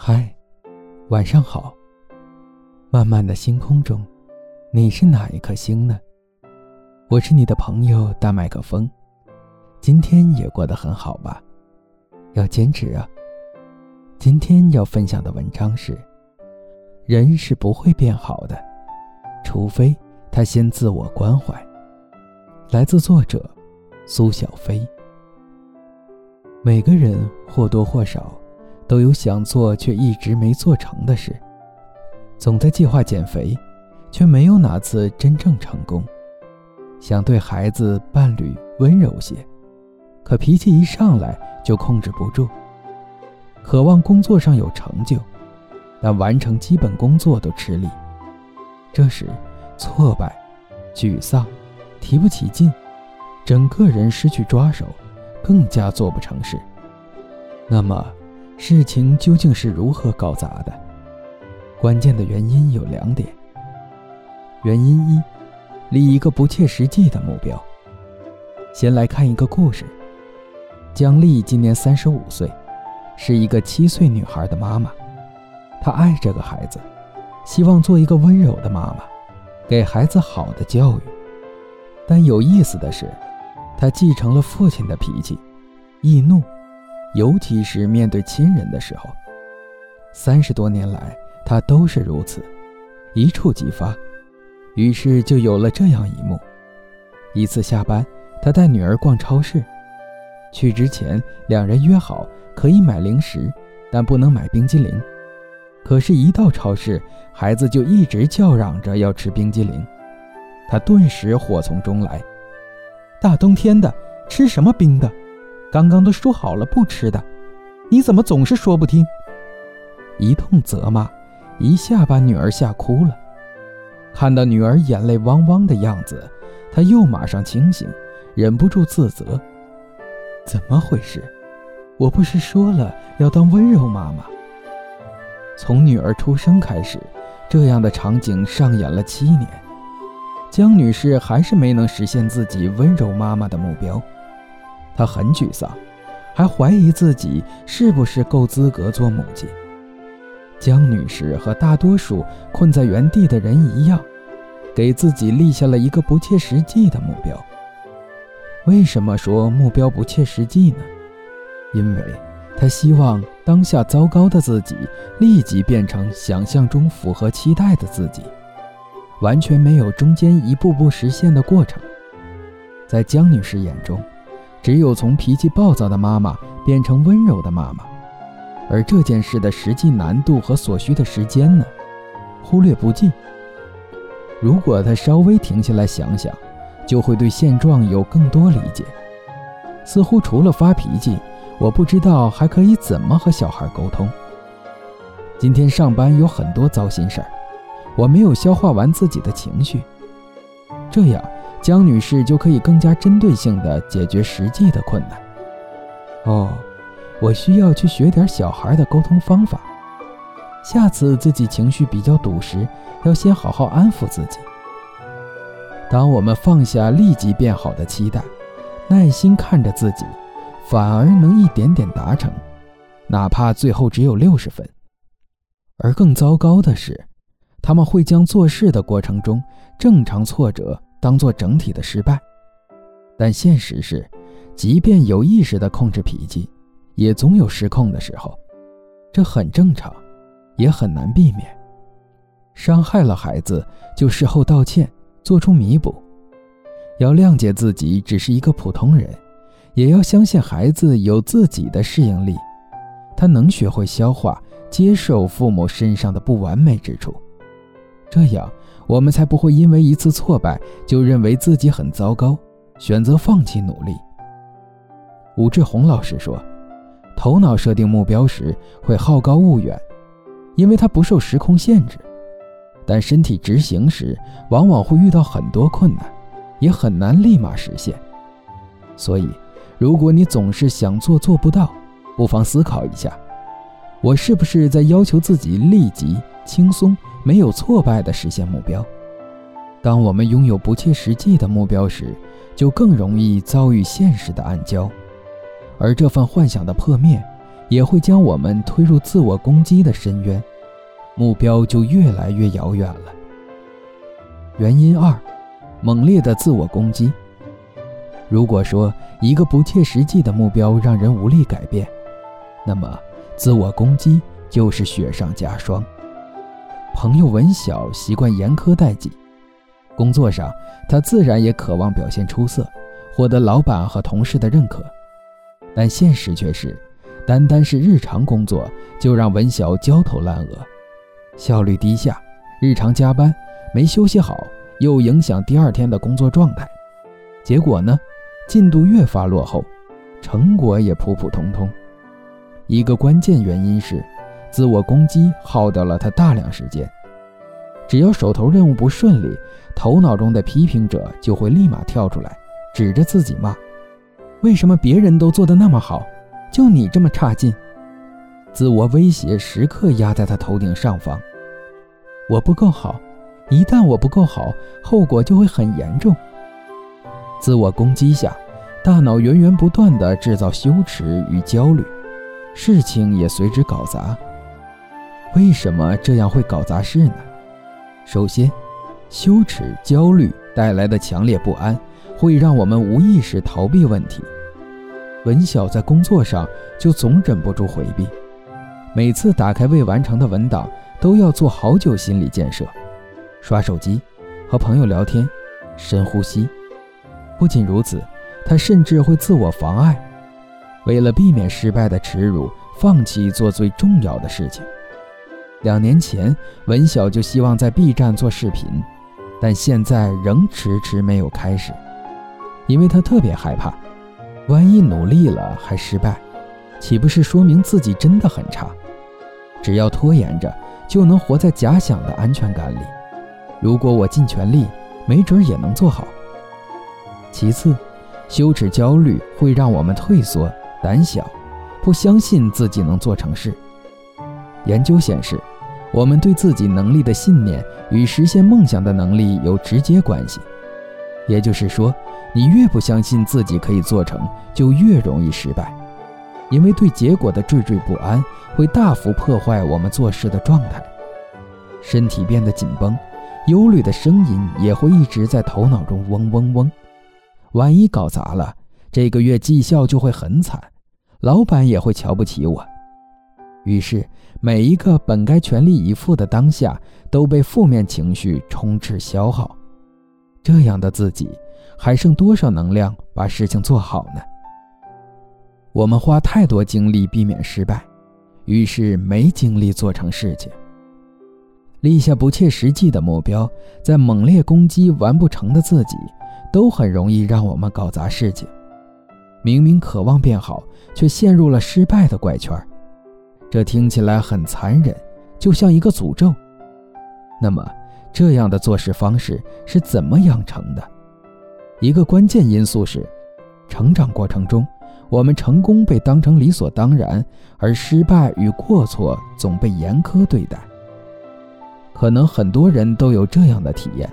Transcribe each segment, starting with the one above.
嗨，晚上好。漫漫的星空中，你是哪一颗星呢？我是你的朋友大麦克风。今天也过得很好吧？要坚持啊。今天要分享的文章是：人是不会变好的，除非他先自我关怀。来自作者苏小飞。每个人或多或少。都有想做却一直没做成的事，总在计划减肥，却没有哪次真正成功。想对孩子、伴侣温柔些，可脾气一上来就控制不住。渴望工作上有成就，但完成基本工作都吃力。这时，挫败、沮丧、提不起劲，整个人失去抓手，更加做不成事。那么。事情究竟是如何搞砸的？关键的原因有两点。原因一，立一个不切实际的目标。先来看一个故事。姜丽今年三十五岁，是一个七岁女孩的妈妈。她爱这个孩子，希望做一个温柔的妈妈，给孩子好的教育。但有意思的是，她继承了父亲的脾气，易怒。尤其是面对亲人的时候，三十多年来，他都是如此，一触即发。于是就有了这样一幕：一次下班，他带女儿逛超市，去之前两人约好可以买零食，但不能买冰激凌。可是，一到超市，孩子就一直叫嚷着要吃冰激凌，他顿时火从中来：“大冬天的，吃什么冰的？”刚刚都说好了不吃的，你怎么总是说不听？一通责骂，一下把女儿吓哭了。看到女儿眼泪汪汪的样子，他又马上清醒，忍不住自责：怎么回事？我不是说了要当温柔妈妈？从女儿出生开始，这样的场景上演了七年，江女士还是没能实现自己温柔妈妈的目标。她很沮丧，还怀疑自己是不是够资格做母亲。江女士和大多数困在原地的人一样，给自己立下了一个不切实际的目标。为什么说目标不切实际呢？因为她希望当下糟糕的自己立即变成想象中符合期待的自己，完全没有中间一步步实现的过程。在江女士眼中。只有从脾气暴躁的妈妈变成温柔的妈妈，而这件事的实际难度和所需的时间呢？忽略不计。如果他稍微停下来想想，就会对现状有更多理解。似乎除了发脾气，我不知道还可以怎么和小孩沟通。今天上班有很多糟心事儿，我没有消化完自己的情绪，这样。江女士就可以更加针对性地解决实际的困难。哦，我需要去学点小孩的沟通方法。下次自己情绪比较堵时，要先好好安抚自己。当我们放下立即变好的期待，耐心看着自己，反而能一点点达成，哪怕最后只有六十分。而更糟糕的是，他们会将做事的过程中正常挫折。当做整体的失败，但现实是，即便有意识的控制脾气，也总有失控的时候，这很正常，也很难避免。伤害了孩子，就事后道歉，做出弥补。要谅解自己只是一个普通人，也要相信孩子有自己的适应力，他能学会消化、接受父母身上的不完美之处，这样。我们才不会因为一次挫败就认为自己很糟糕，选择放弃努力。武志红老师说：“头脑设定目标时会好高骛远，因为它不受时空限制；但身体执行时往往会遇到很多困难，也很难立马实现。所以，如果你总是想做做不到，不妨思考一下：我是不是在要求自己立即轻松？”没有挫败的实现目标。当我们拥有不切实际的目标时，就更容易遭遇现实的暗礁，而这份幻想的破灭，也会将我们推入自我攻击的深渊，目标就越来越遥远了。原因二，猛烈的自我攻击。如果说一个不切实际的目标让人无力改变，那么自我攻击就是雪上加霜。朋友文晓习惯严苛待己，工作上他自然也渴望表现出色，获得老板和同事的认可。但现实却是，单单是日常工作就让文晓焦头烂额，效率低下，日常加班没休息好，又影响第二天的工作状态。结果呢，进度越发落后，成果也普普通通。一个关键原因是。自我攻击耗掉了他大量时间。只要手头任务不顺利，头脑中的批评者就会立马跳出来，指着自己骂：“为什么别人都做得那么好，就你这么差劲？”自我威胁时刻压在他头顶上方。我不够好，一旦我不够好，后果就会很严重。自我攻击下，大脑源源不断地制造羞耻与焦虑，事情也随之搞砸。为什么这样会搞砸事呢？首先，羞耻、焦虑带来的强烈不安，会让我们无意识逃避问题。文晓在工作上就总忍不住回避，每次打开未完成的文档，都要做好久心理建设，刷手机，和朋友聊天，深呼吸。不仅如此，他甚至会自我妨碍，为了避免失败的耻辱，放弃做最重要的事情。两年前，文晓就希望在 B 站做视频，但现在仍迟迟没有开始，因为他特别害怕，万一努力了还失败，岂不是说明自己真的很差？只要拖延着，就能活在假想的安全感里。如果我尽全力，没准也能做好。其次，羞耻焦虑会让我们退缩、胆小，不相信自己能做成事。研究显示，我们对自己能力的信念与实现梦想的能力有直接关系。也就是说，你越不相信自己可以做成，就越容易失败。因为对结果的惴惴不安会大幅破坏我们做事的状态，身体变得紧绷，忧虑的声音也会一直在头脑中嗡嗡嗡。万一搞砸了，这个月绩效就会很惨，老板也会瞧不起我。于是，每一个本该全力以赴的当下都被负面情绪充斥消耗。这样的自己，还剩多少能量把事情做好呢？我们花太多精力避免失败，于是没精力做成事情。立下不切实际的目标，在猛烈攻击完不成的自己，都很容易让我们搞砸事情。明明渴望变好，却陷入了失败的怪圈。这听起来很残忍，就像一个诅咒。那么，这样的做事方式是怎么养成的？一个关键因素是，成长过程中，我们成功被当成理所当然，而失败与过错总被严苛对待。可能很多人都有这样的体验：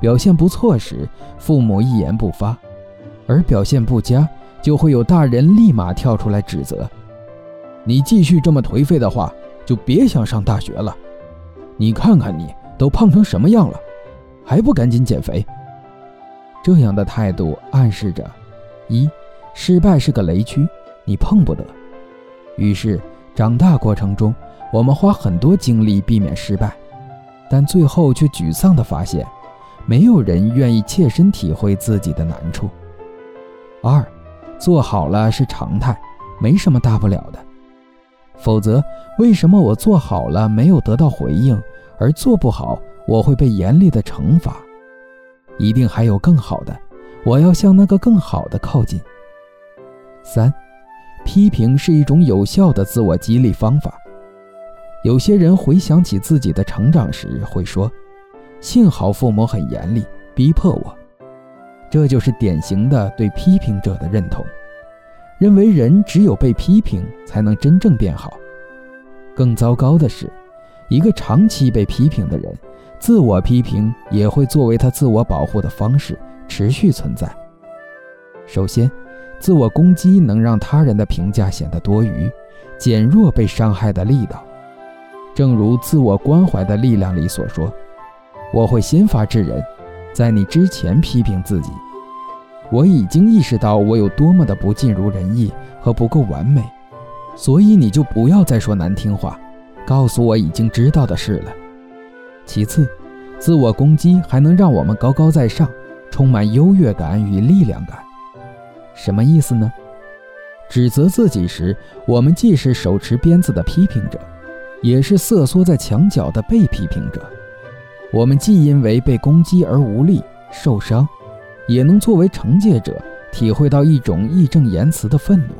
表现不错时，父母一言不发；而表现不佳，就会有大人立马跳出来指责。你继续这么颓废的话，就别想上大学了。你看看你都胖成什么样了，还不赶紧减肥？这样的态度暗示着：一，失败是个雷区，你碰不得。于是，长大过程中，我们花很多精力避免失败，但最后却沮丧地发现，没有人愿意切身体会自己的难处。二，做好了是常态，没什么大不了的。否则，为什么我做好了没有得到回应，而做不好我会被严厉的惩罚？一定还有更好的，我要向那个更好的靠近。三，批评是一种有效的自我激励方法。有些人回想起自己的成长时会说：“幸好父母很严厉，逼迫我。”这就是典型的对批评者的认同。认为人只有被批评才能真正变好。更糟糕的是，一个长期被批评的人，自我批评也会作为他自我保护的方式持续存在。首先，自我攻击能让他人的评价显得多余，减弱被伤害的力道。正如自我关怀的力量里所说：“我会先发制人，在你之前批评自己。我已经意识到我有多么的不尽如人意和不够完美，所以你就不要再说难听话，告诉我已经知道的事了。”其次，自我攻击还能让我们高高在上，充满优越感与力量感。什么意思呢？指责自己时，我们既是手持鞭子的批评者。也是瑟缩在墙角的被批评者，我们既因为被攻击而无力受伤，也能作为惩戒者体会到一种义正言辞的愤怒，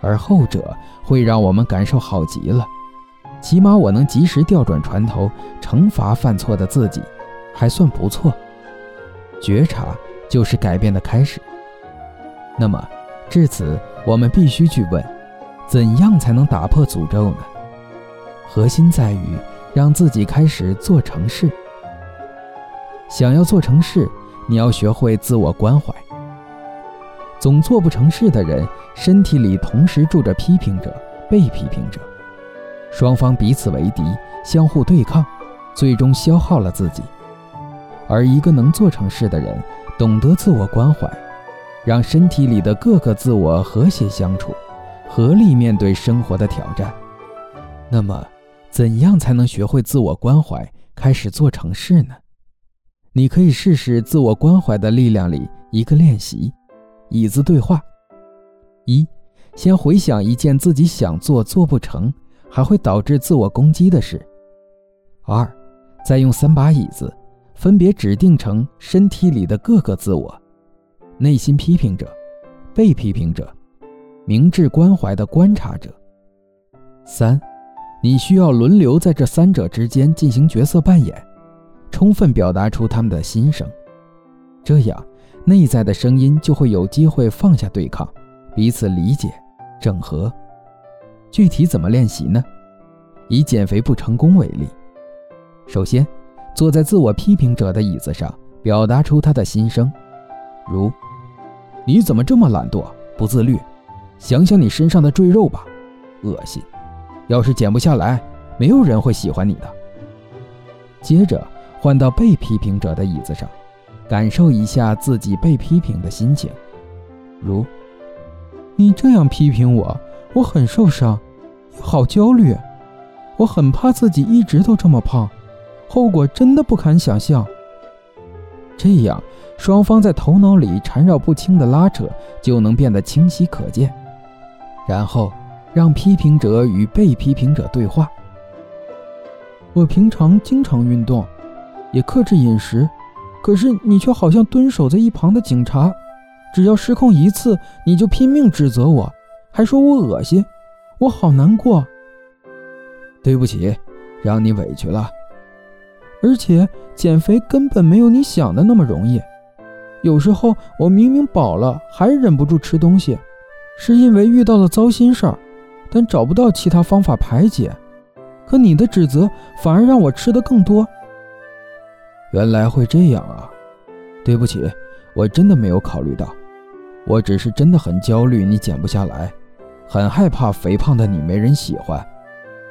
而后者会让我们感受好极了。起码我能及时调转船头，惩罚犯错的自己，还算不错。觉察就是改变的开始。那么，至此我们必须去问：怎样才能打破诅咒呢？核心在于让自己开始做成事。想要做成事，你要学会自我关怀。总做不成事的人，身体里同时住着批评者、被批评者，双方彼此为敌，相互对抗，最终消耗了自己。而一个能做成事的人，懂得自我关怀，让身体里的各个自我和谐相处，合力面对生活的挑战。那么。怎样才能学会自我关怀，开始做成事呢？你可以试试自我关怀的力量里一个练习：椅子对话。一，先回想一件自己想做做不成，还会导致自我攻击的事。二，再用三把椅子，分别指定成身体里的各个自我：内心批评者、被批评者、明智关怀的观察者。三。你需要轮流在这三者之间进行角色扮演，充分表达出他们的心声，这样内在的声音就会有机会放下对抗，彼此理解、整合。具体怎么练习呢？以减肥不成功为例，首先坐在自我批评者的椅子上，表达出他的心声，如：“你怎么这么懒惰、不自律？想想你身上的赘肉吧，恶心。”要是减不下来，没有人会喜欢你的。接着换到被批评者的椅子上，感受一下自己被批评的心情，如：你这样批评我，我很受伤，好焦虑，我很怕自己一直都这么胖，后果真的不堪想象。这样，双方在头脑里缠绕不清的拉扯就能变得清晰可见，然后。让批评者与被批评者对话。我平常经常运动，也克制饮食，可是你却好像蹲守在一旁的警察，只要失控一次，你就拼命指责我，还说我恶心，我好难过。对不起，让你委屈了。而且减肥根本没有你想的那么容易，有时候我明明饱了，还忍不住吃东西，是因为遇到了糟心事儿。但找不到其他方法排解，可你的指责反而让我吃的更多。原来会这样啊！对不起，我真的没有考虑到，我只是真的很焦虑，你减不下来，很害怕肥胖的你没人喜欢，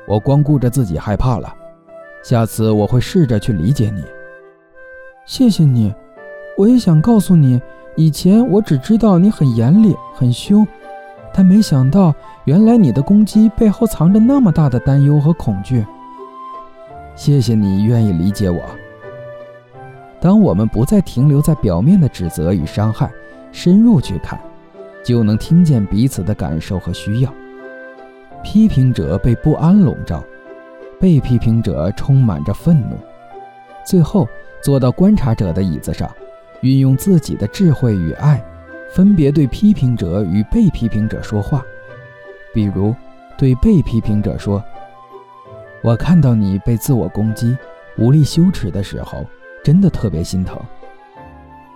我光顾着自己害怕了。下次我会试着去理解你。谢谢你，我也想告诉你，以前我只知道你很严厉、很凶。但没想到，原来你的攻击背后藏着那么大的担忧和恐惧。谢谢你愿意理解我。当我们不再停留在表面的指责与伤害，深入去看，就能听见彼此的感受和需要。批评者被不安笼罩，被批评者充满着愤怒。最后，坐到观察者的椅子上，运用自己的智慧与爱。分别对批评者与被批评者说话，比如对被批评者说：“我看到你被自我攻击、无力羞耻的时候，真的特别心疼。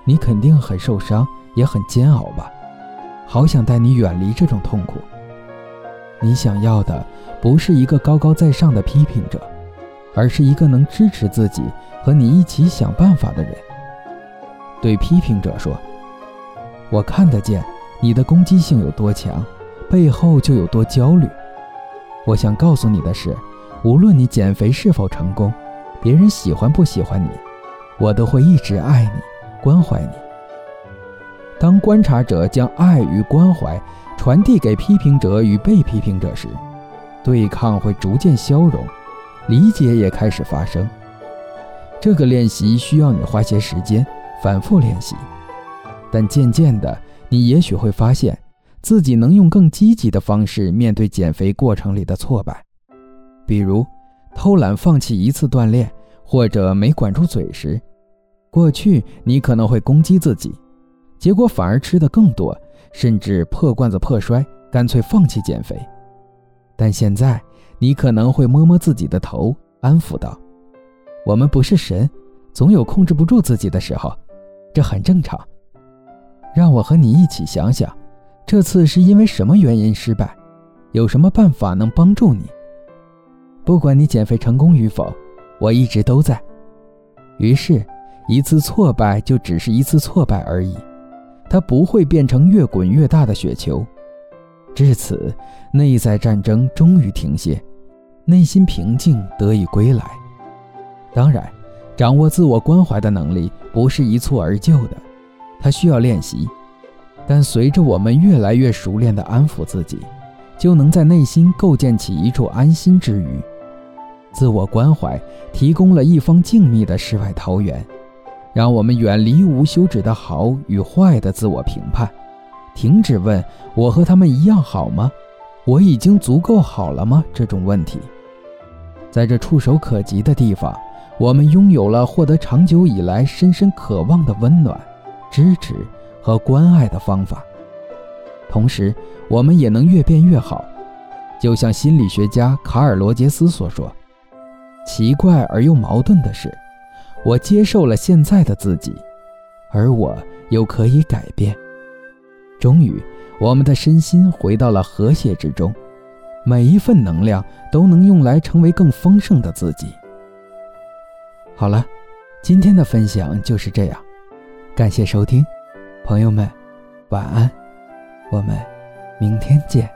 你肯定很受伤，也很煎熬吧？好想带你远离这种痛苦。你想要的不是一个高高在上的批评者，而是一个能支持自己和你一起想办法的人。”对批评者说。我看得见你的攻击性有多强，背后就有多焦虑。我想告诉你的是，无论你减肥是否成功，别人喜欢不喜欢你，我都会一直爱你、关怀你。当观察者将爱与关怀传递给批评者与被批评者时，对抗会逐渐消融，理解也开始发生。这个练习需要你花些时间反复练习，但渐渐的，你也许会发现自己能用更积极的方式面对减肥过程里的挫败，比如偷懒放弃一次锻炼，或者没管住嘴时，过去你可能会攻击自己，结果反而吃得更多，甚至破罐子破摔，干脆放弃减肥。但现在，你可能会摸摸自己的头，安抚道。我们不是神，总有控制不住自己的时候，这很正常。让我和你一起想想，这次是因为什么原因失败？有什么办法能帮助你？不管你减肥成功与否，我一直都在。于是，一次挫败就只是一次挫败而已，它不会变成越滚越大的雪球。至此，内在战争终于停歇，内心平静得以归来。当然，掌握自我关怀的能力不是一蹴而就的，它需要练习。但随着我们越来越熟练地安抚自己，就能在内心构建起一处安心之余。自我关怀提供了一方静谧的世外桃源，让我们远离无休止的好与坏的自我评判，停止问“我和他们一样好吗？我已经足够好了吗？”这种问题，在这触手可及的地方。我们拥有了获得长久以来深深渴望的温暖、支持和关爱的方法，同时，我们也能越变越好。就像心理学家卡尔·罗杰斯所说：“奇怪而又矛盾的是，我接受了现在的自己，而我又可以改变。终于，我们的身心回到了和谐之中，每一份能量都能用来成为更丰盛的自己。”好了，今天的分享就是这样，感谢收听，朋友们，晚安，我们明天见。